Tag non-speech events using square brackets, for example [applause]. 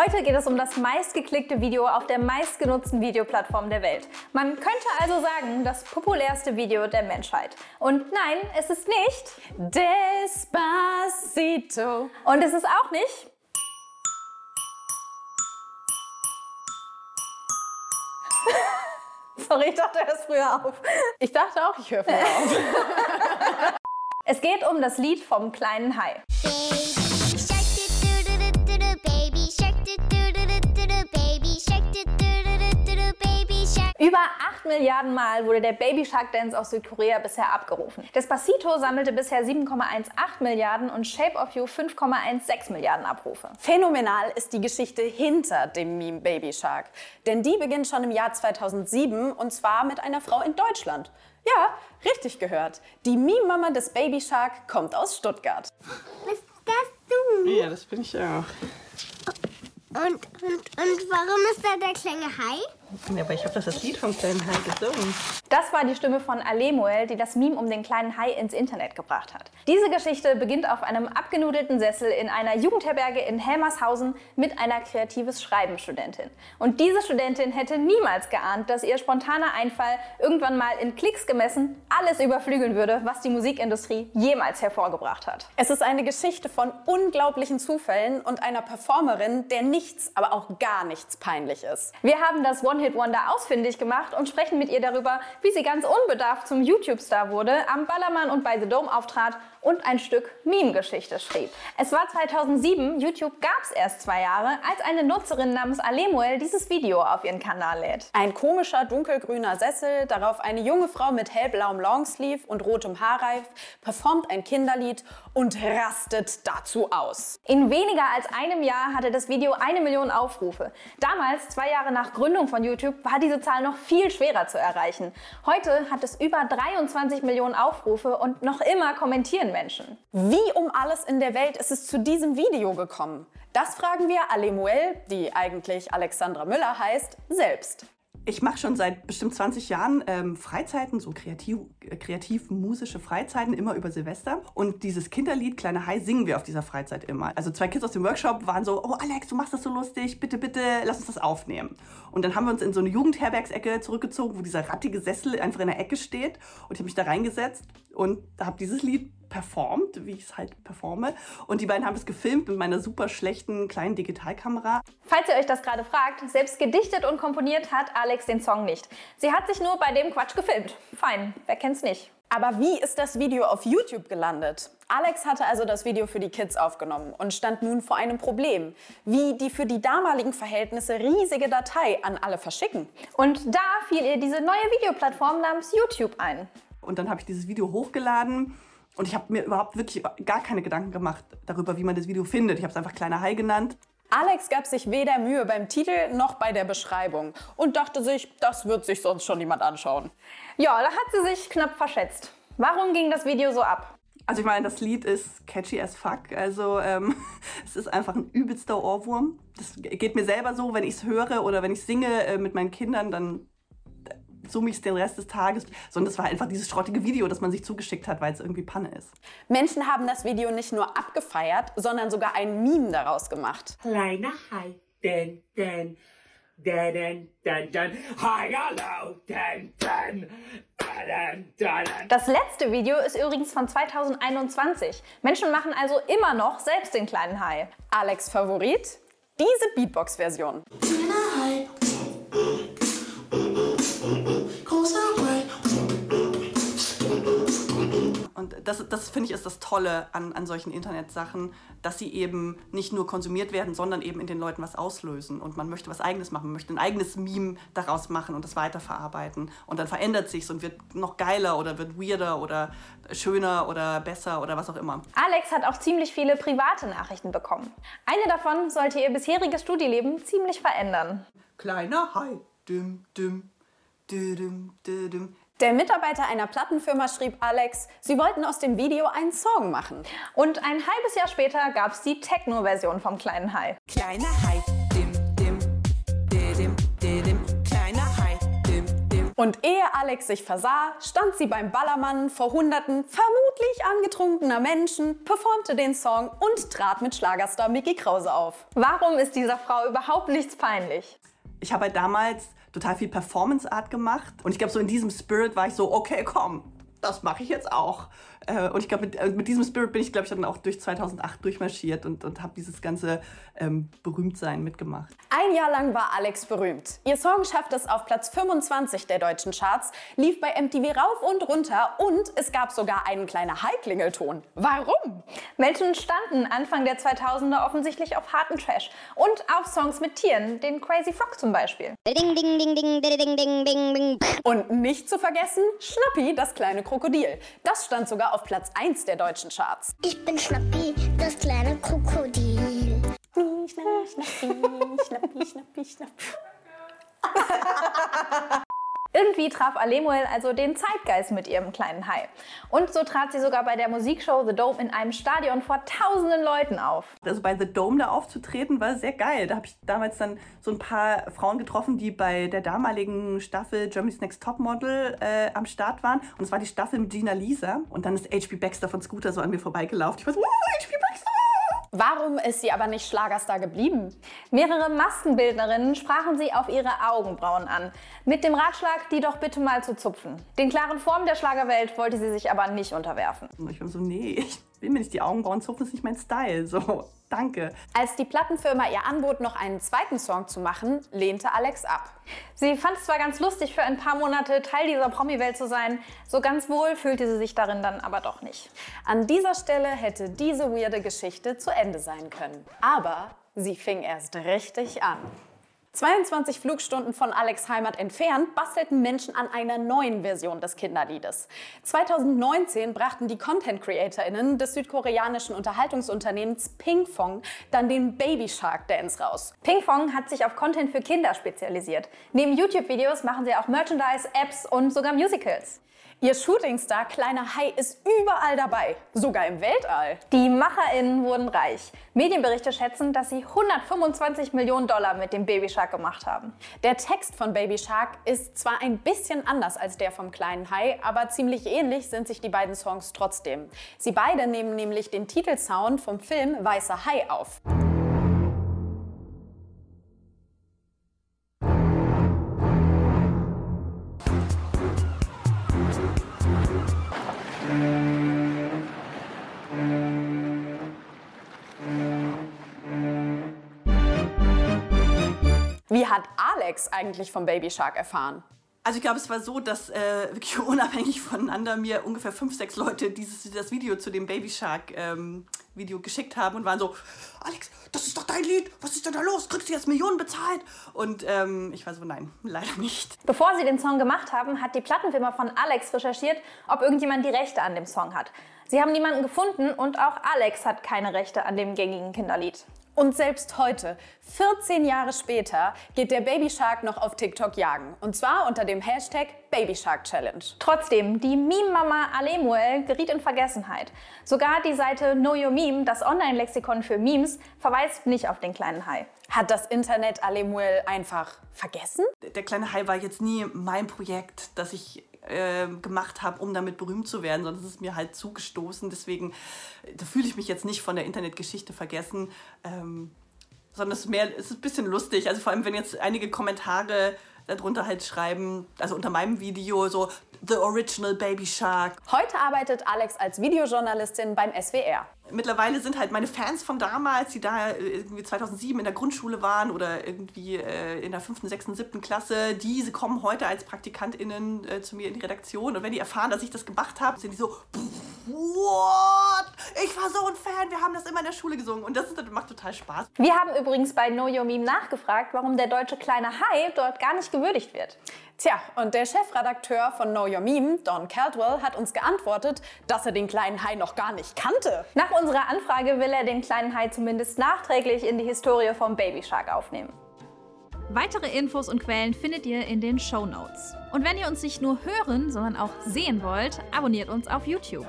Heute geht es um das meistgeklickte Video auf der meistgenutzten Videoplattform der Welt. Man könnte also sagen, das populärste Video der Menschheit. Und nein, es ist nicht Despacito. Und es ist auch nicht [laughs] Sorry, ich dachte, er hört früher auf. Ich dachte auch, ich höre früher auf. [laughs] es geht um das Lied vom kleinen Hai. Über 8 Milliarden Mal wurde der Baby Shark Dance aus Südkorea bisher abgerufen. Despacito sammelte bisher 7,18 Milliarden und Shape of You 5,16 Milliarden Abrufe. Phänomenal ist die Geschichte hinter dem Meme Baby Shark. Denn die beginnt schon im Jahr 2007 und zwar mit einer Frau in Deutschland. Ja, richtig gehört. Die Meme-Mama des Baby Shark kommt aus Stuttgart. Bist das du? Ja, das bin ich auch. Und, und, und warum ist da der kleine Hai? Ja, aber ich habe das, das Lied vom kleinen Hai gesungen. Das war die Stimme von Alemuel, die das Meme um den kleinen Hai ins Internet gebracht hat. Diese Geschichte beginnt auf einem abgenudelten Sessel in einer Jugendherberge in Helmershausen mit einer kreatives Schreiben-Studentin. Und diese Studentin hätte niemals geahnt, dass ihr spontaner Einfall irgendwann mal in Klicks gemessen alles überflügeln würde, was die Musikindustrie jemals hervorgebracht hat. Es ist eine Geschichte von unglaublichen Zufällen und einer Performerin, der nichts, aber auch gar nichts peinlich ist. Wir haben das One-Hit-Wonder ausfindig gemacht und sprechen mit ihr darüber, wie sie ganz unbedarft zum YouTube-Star wurde, am Ballermann und bei The Dome auftrat und ein Stück Meme-Geschichte schrieb. Es war 2007, YouTube gab es erst zwei Jahre, als eine Nutzerin namens Alemuel dieses Video auf ihren Kanal lädt. Ein komischer dunkelgrüner Sessel, darauf eine junge Frau mit hellblauem Longsleeve und rotem Haarreif, performt ein Kinderlied und rastet dazu aus. In weniger als einem Jahr hatte das Video eine Million Aufrufe. Damals, zwei Jahre nach Gründung von YouTube, war diese Zahl noch viel schwerer zu erreichen. Heute hat es über 23 Millionen Aufrufe und noch immer kommentieren Menschen. Wie um alles in der Welt ist es zu diesem Video gekommen? Das fragen wir Alemuel, die eigentlich Alexandra Müller heißt, selbst. Ich mache schon seit bestimmt 20 Jahren ähm, Freizeiten, so kreativ, äh, kreativ-musische Freizeiten, immer über Silvester. Und dieses Kinderlied Kleine Hai singen wir auf dieser Freizeit immer. Also zwei Kids aus dem Workshop waren so, oh Alex, du machst das so lustig, bitte, bitte, lass uns das aufnehmen. Und dann haben wir uns in so eine Jugendherbergsecke zurückgezogen, wo dieser rattige Sessel einfach in der Ecke steht. Und ich habe mich da reingesetzt und habe dieses Lied performt, wie ich es halt performe. Und die beiden haben es gefilmt mit meiner super schlechten kleinen Digitalkamera. Falls ihr euch das gerade fragt, selbst gedichtet und komponiert hat Alex den Song nicht. Sie hat sich nur bei dem Quatsch gefilmt. Fein, wer kennt's nicht. Aber wie ist das Video auf YouTube gelandet? Alex hatte also das Video für die Kids aufgenommen und stand nun vor einem Problem. Wie die für die damaligen Verhältnisse riesige Datei an alle verschicken. Und da fiel ihr diese neue Videoplattform namens YouTube ein. Und dann habe ich dieses Video hochgeladen und ich habe mir überhaupt wirklich gar keine Gedanken gemacht darüber, wie man das Video findet. Ich habe es einfach Kleiner Hai genannt. Alex gab sich weder Mühe beim Titel noch bei der Beschreibung und dachte sich, das wird sich sonst schon niemand anschauen. Ja, da hat sie sich knapp verschätzt. Warum ging das Video so ab? Also ich meine, das Lied ist catchy as fuck. Also ähm, [laughs] es ist einfach ein übelster Ohrwurm. Das geht mir selber so, wenn ich es höre oder wenn ich singe äh, mit meinen Kindern, dann es den Rest des Tages. Sondern es war einfach dieses schrottige Video, das man sich zugeschickt hat, weil es irgendwie Panne ist. Menschen haben das Video nicht nur abgefeiert, sondern sogar ein Meme daraus gemacht. Kleiner Hai, denn, denn, denn, denn, denn, denn, Hi, denn, denn, denn. Das letzte Video ist übrigens von 2021. Menschen machen also immer noch selbst den kleinen Hai. Alex Favorit? Diese Beatbox-Version. Und das, das finde ich ist das Tolle an, an solchen Internetsachen, dass sie eben nicht nur konsumiert werden, sondern eben in den Leuten was auslösen. Und man möchte was Eigenes machen, man möchte ein eigenes Meme daraus machen und das weiterverarbeiten. Und dann verändert sich's und wird noch geiler oder wird weirder oder schöner oder besser oder was auch immer. Alex hat auch ziemlich viele private Nachrichten bekommen. Eine davon sollte ihr bisheriges Studieleben ziemlich verändern. Kleiner Hai, düm, düm, düm, düm, düm. Der Mitarbeiter einer Plattenfirma schrieb Alex, sie wollten aus dem Video einen Song machen. Und ein halbes Jahr später gab es die Techno-Version vom kleinen Hai. Kleiner Hai, dim, dim, didim, didim, kleiner Hai, dim, dim. Und ehe Alex sich versah, stand sie beim Ballermann vor hunderten vermutlich angetrunkener Menschen, performte den Song und trat mit Schlagerstar Mickey Krause auf. Warum ist dieser Frau überhaupt nichts peinlich? Ich habe halt damals total viel Performance Art gemacht. Und ich glaube, so in diesem Spirit war ich so, okay, komm, das mache ich jetzt auch. Äh, und ich glaube, mit, äh, mit, diesem Spirit bin ich, glaube ich, dann auch durch 2008 durchmarschiert und, und habe dieses ganze ähm, Berühmtsein mitgemacht. Ein Jahr lang war Alex berühmt. Ihr Song schaffte es auf Platz 25 der deutschen Charts, lief bei MTV rauf und runter und es gab sogar einen kleinen High-Klingelton. Warum? Menschen standen Anfang der 2000er offensichtlich auf harten Trash und auf Songs mit Tieren, den Crazy Frog zum Beispiel. Ding, ding, ding, ding, ding, ding, ding, ding, ding. Und nicht zu vergessen, Schnappi, das kleine Krokodil. Das stand sogar auf Platz 1 der deutschen Charts. Ich bin Schnappi, das kleine Krokodil. Schnappi, Schnappi, Schnappi, Schnappi. Irgendwie traf Alemuel also den Zeitgeist mit ihrem kleinen Hai. Und so trat sie sogar bei der Musikshow The Dome in einem Stadion vor tausenden Leuten auf. Also bei The Dome da aufzutreten war sehr geil. Da habe ich damals dann so ein paar Frauen getroffen, die bei der damaligen Staffel Germany's Next Topmodel äh, am Start waren. Und es war die Staffel mit Gina Lisa. Und dann ist H.P. Baxter von Scooter so an mir vorbeigelaufen. Ich war so, oh, H.P. Warum ist sie aber nicht Schlagerstar geblieben? Mehrere Maskenbildnerinnen sprachen sie auf ihre Augenbrauen an. Mit dem Ratschlag, die doch bitte mal zu zupfen. Den klaren Formen der Schlagerwelt wollte sie sich aber nicht unterwerfen. Ich war so, nee, ich will mir nicht die Augenbrauen zupfen, ist nicht mein Style. So, [laughs] danke. Als die Plattenfirma ihr anbot, noch einen zweiten Song zu machen, lehnte Alex ab. Sie fand es zwar ganz lustig, für ein paar Monate Teil dieser Promi-Welt zu sein, so ganz wohl fühlte sie sich darin dann aber doch nicht. An dieser Stelle hätte diese weirde Geschichte zu Ende sein können. Aber sie fing erst richtig an. 22 Flugstunden von Alex Heimat entfernt bastelten Menschen an einer neuen Version des Kinderliedes. 2019 brachten die Content CreatorInnen des südkoreanischen Unterhaltungsunternehmens Pingfong dann den Baby Shark Dance raus. Pingfong hat sich auf Content für Kinder spezialisiert. Neben YouTube-Videos machen sie auch Merchandise, Apps und sogar Musicals. Ihr Shootingstar Kleiner Hai ist überall dabei, sogar im Weltall. Die MacherInnen wurden reich. Medienberichte schätzen, dass sie 125 Millionen Dollar mit dem Baby Shark gemacht haben. Der Text von Baby Shark ist zwar ein bisschen anders als der vom kleinen Hai, aber ziemlich ähnlich sind sich die beiden Songs trotzdem. Sie beide nehmen nämlich den Titelsound vom Film Weißer Hai auf. Wie hat Alex eigentlich vom Baby Shark erfahren? Also ich glaube, es war so, dass äh, wirklich [laughs] unabhängig voneinander mir ungefähr fünf, sechs Leute dieses, das Video zu dem Baby Shark ähm, Video geschickt haben und waren so, Alex, das ist doch dein Lied, was ist denn da los? Kriegst du jetzt Millionen bezahlt? Und ähm, ich war so, nein, [laughs] leider nicht. Bevor sie den Song gemacht haben, hat die Plattenfirma von Alex recherchiert, ob irgendjemand die Rechte an dem Song hat. Sie haben niemanden gefunden und auch Alex hat keine Rechte an dem gängigen Kinderlied. Und selbst heute, 14 Jahre später, geht der Baby Shark noch auf TikTok jagen. Und zwar unter dem Hashtag Baby Shark Challenge. Trotzdem, die Meme-Mama Alemuel geriet in Vergessenheit. Sogar die Seite Know Your Meme, das Online-Lexikon für Memes, verweist nicht auf den kleinen Hai. Hat das Internet Alemuel einfach vergessen? Der kleine Hai war jetzt nie mein Projekt, das ich äh, gemacht habe, um damit berühmt zu werden, sondern es ist mir halt zugestoßen. Deswegen äh, fühle ich mich jetzt nicht von der Internetgeschichte vergessen, ähm, sondern es ist mehr, es ist ein bisschen lustig. Also vor allem, wenn jetzt einige Kommentare darunter halt schreiben, also unter meinem Video so The Original Baby Shark. Heute arbeitet Alex als Videojournalistin beim SWR. Mittlerweile sind halt meine Fans von damals, die da irgendwie 2007 in der Grundschule waren oder irgendwie äh, in der 5., 6., 7. Klasse, diese kommen heute als PraktikantInnen äh, zu mir in die Redaktion und wenn die erfahren, dass ich das gemacht habe, sind die so, what? Ich war so ein Fan, wir haben das immer in der Schule gesungen und das, ist, das macht total Spaß. Wir haben übrigens bei Know Your Meme nachgefragt, warum der deutsche kleine Hai dort gar nicht gewürdigt wird. Tja, und der Chefredakteur von Know Your Meme, Don Caldwell, hat uns geantwortet, dass er den kleinen Hai noch gar nicht kannte. Nach unserer Anfrage will er den kleinen Hai zumindest nachträglich in die Historie vom Baby Shark aufnehmen. Weitere Infos und Quellen findet ihr in den Show Notes. Und wenn ihr uns nicht nur hören, sondern auch sehen wollt, abonniert uns auf YouTube.